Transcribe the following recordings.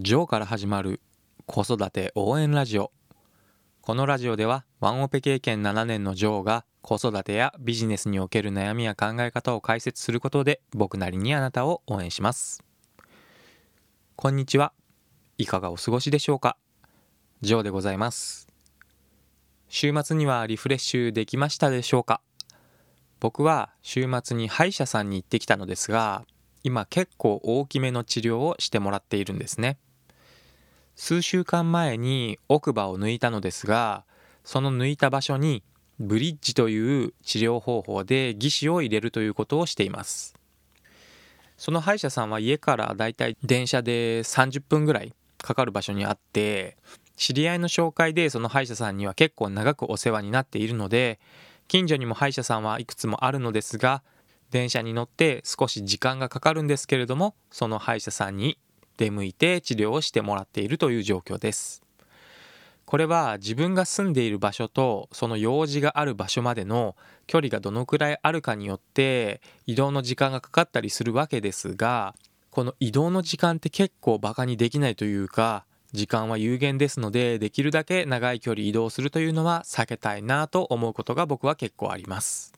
ジョーから始まる子育て応援ラジオ。このラジオではワンオペ経験7年のジョーが子育てやビジネスにおける悩みや考え方を解説することで僕なりにあなたを応援します。こんにちは。いかがお過ごしでしょうか？ジョーでございます。週末にはリフレッシュできましたでしょうか？僕は週末に歯医者さんに行ってきたのですが今結構大きめの治療をしてもらっているんですね。数週間前に奥歯を抜いたのですがその抜いた場所にブリッジという治療方法で義歯を入れるということをしています。その歯医者さんは家からだいたい電車で30分ぐらいかかる場所にあって知り合いの紹介でその歯医者さんには結構長くお世話になっているので近所にも歯医者さんはいくつもあるのですが電車に乗って少し時間がかかるんですけれどもその歯医者さんに出向いて治療をしてもらっているという状況です。これは自分が住んでいる場所とその用事がある場所までの距離がどのくらいあるかによって移動の時間がかかったりするわけですがこの移動の時間って結構バカにできないというか時間は有限ですのでできるだけ長い距離移動するというのは避けたいなと思うことが僕は結構あります。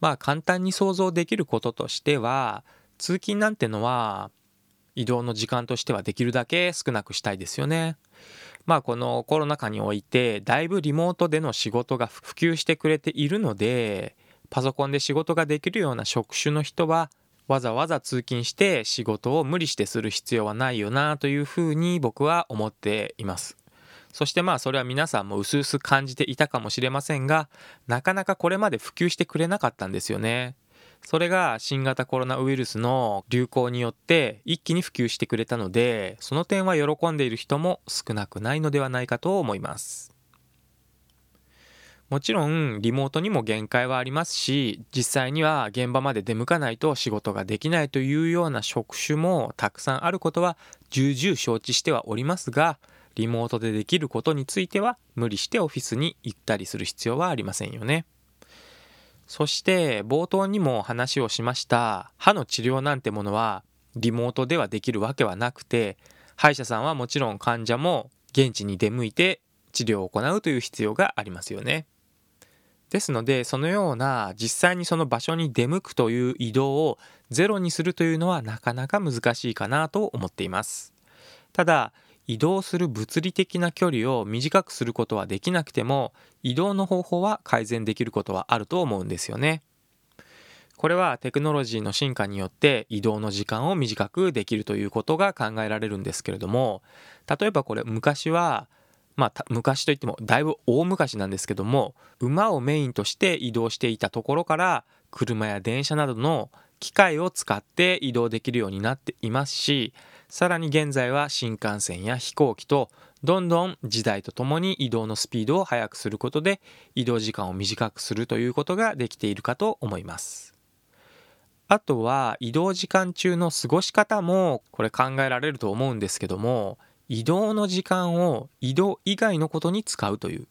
まあ簡単に想像できることとしては通勤なんてのは移動の時間としてはできるだけ少なくしたいですよね。まあこのコロナ禍においてだいぶリモートでの仕事が普及してくれているのでパソコンで仕事ができるような職種の人はわざわざ通勤して仕事を無理してする必要はないよなというふうに僕は思っています。そしてまあそれは皆さんも薄々感じていたかもしれませんがなかなかこれまで普及してくれなかったんですよね。それが新型コロナウイルスの流行によって一気に普及してくれたのでその点は喜んでいる人も少なくないのではないかと思いますもちろんリモートにも限界はありますし実際には現場まで出向かないと仕事ができないというような職種もたくさんあることは重々承知してはおりますがリモートでできることについては無理してオフィスに行ったりする必要はありませんよね。そして冒頭にも話をしました歯の治療なんてものはリモートではできるわけはなくて歯医者さんはもちろん患者も現地に出向いて治療を行うという必要がありますよね。ですのでそのような実際にその場所に出向くという移動をゼロにするというのはなかなか難しいかなと思っています。ただ移動する物理的な距離を短くすることはできなくても移動の方法は改善できることはあると思うんですよね。これはテクノロジーの進化によって移動の時間を短くできるということが考えられるんですけれども例えばこれ昔はまあ昔といってもだいぶ大昔なんですけども馬をメインとして移動していたところから車や電車などの機械を使って移動できるようになっていますしさらに現在は新幹線や飛行機とどんどん時代とともに移動のスピードを速くすることで移動時間を短くするということができているかと思います。あとは移動時間中の過ごし方もこれ考えられると思うんですけども移動の時間を移動以外のことに使うという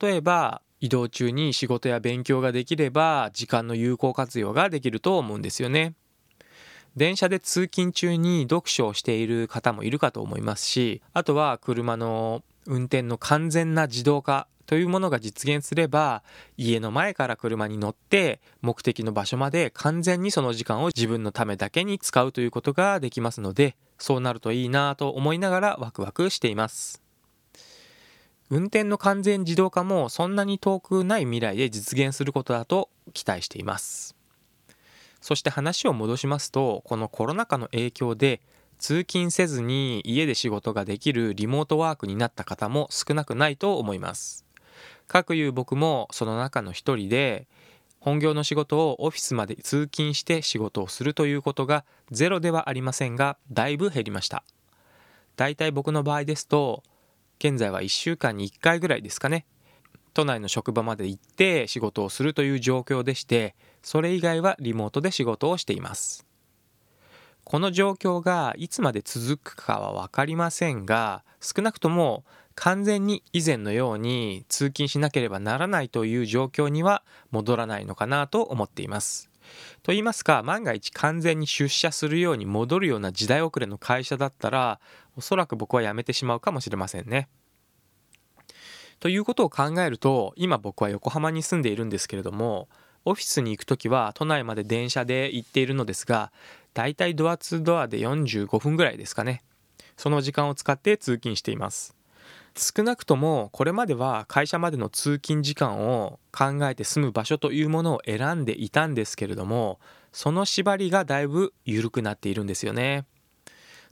例えば移動中に仕事や勉強ができれば時間の有効活用ができると思うんですよね。電車で通勤中に読書をしている方もいるかと思いますしあとは車の運転の完全な自動化というものが実現すれば家の前から車に乗って目的の場所まで完全にその時間を自分のためだけに使うということができますのでそうなるといいなと思いながらワクワクしています。運転の完全自動化もそんなに遠くない未来で実現することだと期待しています。そして話を戻しますとこのコロナ禍の影響で通勤せずに家で仕事ができるリモートワークになった方も少なくないと思います。かくいう僕もその中の一人で本業の仕事をオフィスまで通勤して仕事をするということがゼロではありませんがだいぶ減りました。だいたい僕の場合ですと現在は1週間に1回ぐらいですかね。都内の職場まで行って仕事をするという状況でしてそれ以外はリモートで仕事をしていますこの状況がいつまで続くかは分かりませんが少なくとも完全に以前のように通勤しなければならないという状況には戻らないのかなと思っていますと言いますか万が一完全に出社するように戻るような時代遅れの会社だったらおそらく僕は辞めてしまうかもしれませんね。ということを考えると今僕は横浜に住んでいるんですけれどもオフィスに行く時は都内まで電車で行っているのですがだいたいドアツードアで45分ぐらいですかねその時間を使って通勤しています少なくともこれまでは会社までの通勤時間を考えて住む場所というものを選んでいたんですけれどもその縛りがだいぶ緩くなっているんですよね。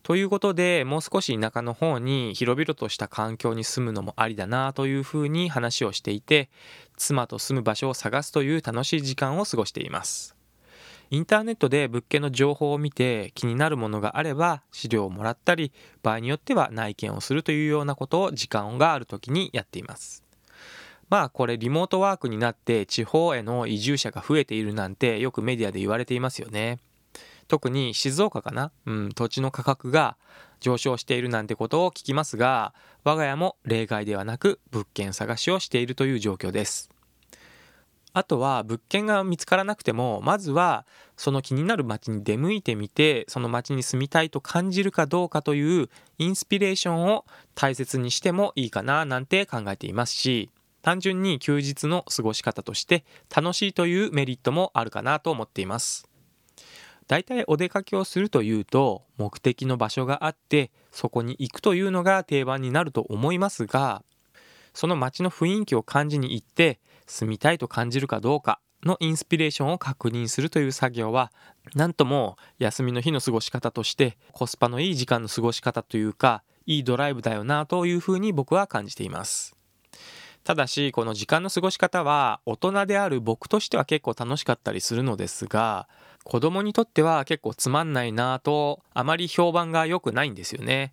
ということでもう少し田舎の方に広々とした環境に住むのもありだなというふうに話をしていて妻と住む場所を探すという楽しい時間を過ごしています。インターネットで物件の情報を見て気になるものがあれば資料をもらったり場合によっては内見をするというようなことを時間がある時にやっていますまあこれリモートワークになって地方への移住者が増えているなんてよくメディアで言われていますよね特に静岡かな、うん、土地の価格が上昇しているなんてことを聞きますが我が家も例外ではなく物件探しをしているという状況です。あとは物件が見つからなくてもまずはその気になる街に出向いてみてその街に住みたいと感じるかどうかというインスピレーションを大切にしてもいいかななんて考えていますし単純に休日の過ごし方として楽しいというメリットもあるかなと思っています。だいたいお出かけをするというと目的の場所があってそこに行くというのが定番になると思いますがその街の雰囲気を感じに行って住みたいと感じるかどうかのインスピレーションを確認するという作業は何とも休みの日の過ごし方としてコスパのいい時間の過ごし方というかいいドライブだよなというふうに僕は感じています。ただしこの時間の過ごし方は大人である僕としては結構楽しかったりするのですが子供にとっては結構つまんないなぁとあまり評判が良くないんですよね。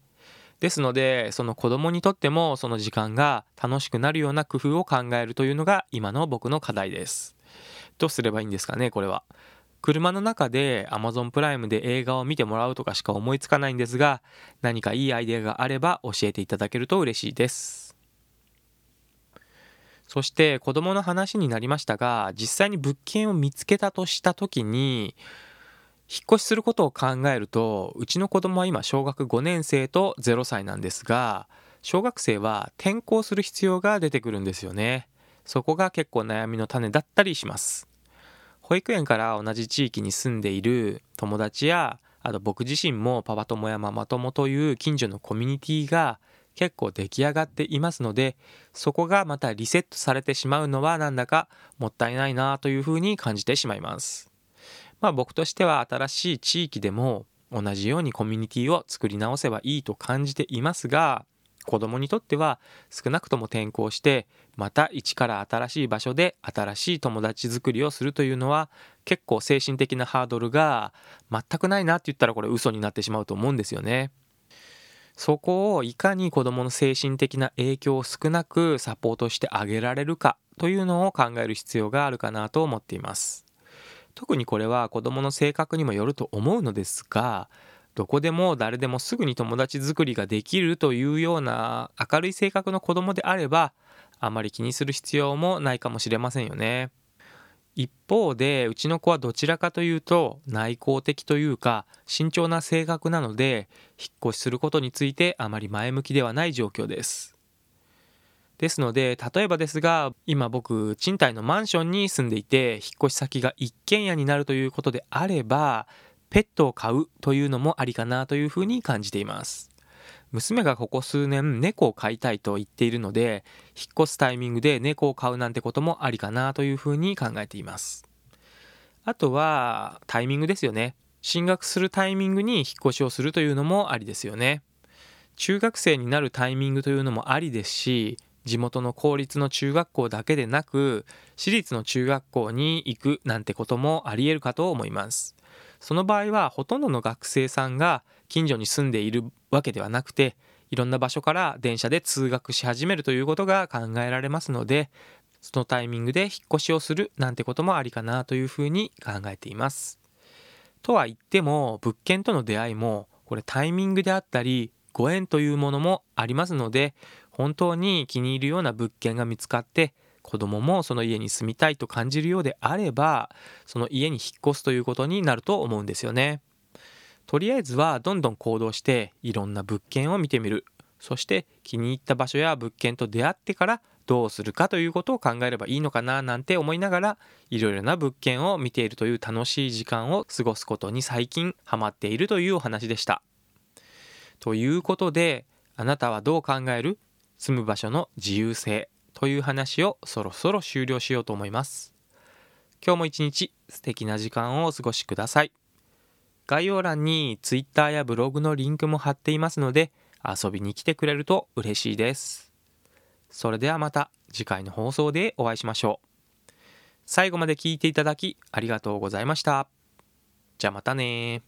ですのでその子供にとってもその時間が楽しくなるような工夫を考えるというのが今の僕の課題です。どうすればいいんですかねこれは。車の中で Amazon プライムで映画を見てもらうとかしか思いつかないんですが何かいいアイデアがあれば教えていただけると嬉しいです。そして子供の話になりましたが実際に物件を見つけたとした時に引っ越しすることを考えるとうちの子供は今小学5年生と0歳なんですが小学生は転校する必要が出てくるんですよね。そこが結構悩みの種だったりします。保育園から同じ地域に住んでいる友達やあと僕自身もパパ友やママ友という近所のコミュニティが結構出来上がっていますのでそこがまたリセットされてしまうのはなんだかもったいないなというふうに感じてしまいますまあ僕としては新しい地域でも同じようにコミュニティを作り直せばいいと感じていますが子供にとっては少なくとも転校してまた一から新しい場所で新しい友達作りをするというのは結構精神的なハードルが全くないなって言ったらこれ嘘になってしまうと思うんですよね。そこをいかに子供の精神的な影響を少なくサポートしてあげられるかというのを考える必要があるかなと思っています。特にこれは子どもの性格にもよると思うのですがどこでも誰でもすぐに友達作りができるというような明るい性格の子供であればあまり気にする必要もないかもしれませんよね。一方でうちの子はどちらかというと内向的というか慎重な性格なので引っ越しすることについてあまり前向きではない状況です。ですので例えばですが今僕賃貸のマンションに住んでいて引っ越し先が一軒家になるということであればペットを飼うというのもありかなというふうに感じています娘がここ数年猫を飼いたいと言っているので引っ越すタイミングで猫を飼うなんてこともありかなというふうに考えています。あとはタイミングですよね。進学するタイミングに引っ越しをするというのもありですよね。中学生になるタイミングというのもありですし地元の公立の中学校だけでなく私立の中学校に行くなんてこともありえるかと思います。その場合はほとんどの学生さんが近所に住んでいるわけではなくていろんな場所から電車で通学し始めるということが考えられますのでそのタイミングで引っ越しをするなんてこともありかなというふうに考えています。とは言っても物件との出会いもこれタイミングであったりご縁というものもありますので本当に気に入るような物件が見つかって子供もその家に住みたいと感じるようであればその家に引っ越すということになると思うんですよね。とりあえずはどんどん行動していろんな物件を見てみる。そして気に入った場所や物件と出会ってからどうするかということを考えればいいのかななんて思いながらいろいろな物件を見ているという楽しい時間を過ごすことに最近ハマっているというお話でした。ということであなたはどう考える？住む場所の自由性。という話をそろそろ終了しようと思います。今日も一日素敵な時間をお過ごしください。概要欄に Twitter やブログのリンクも貼っていますので遊びに来てくれると嬉しいです。それではまた次回の放送でお会いしましょう。最後まで聞いていただきありがとうございました。じゃあまたね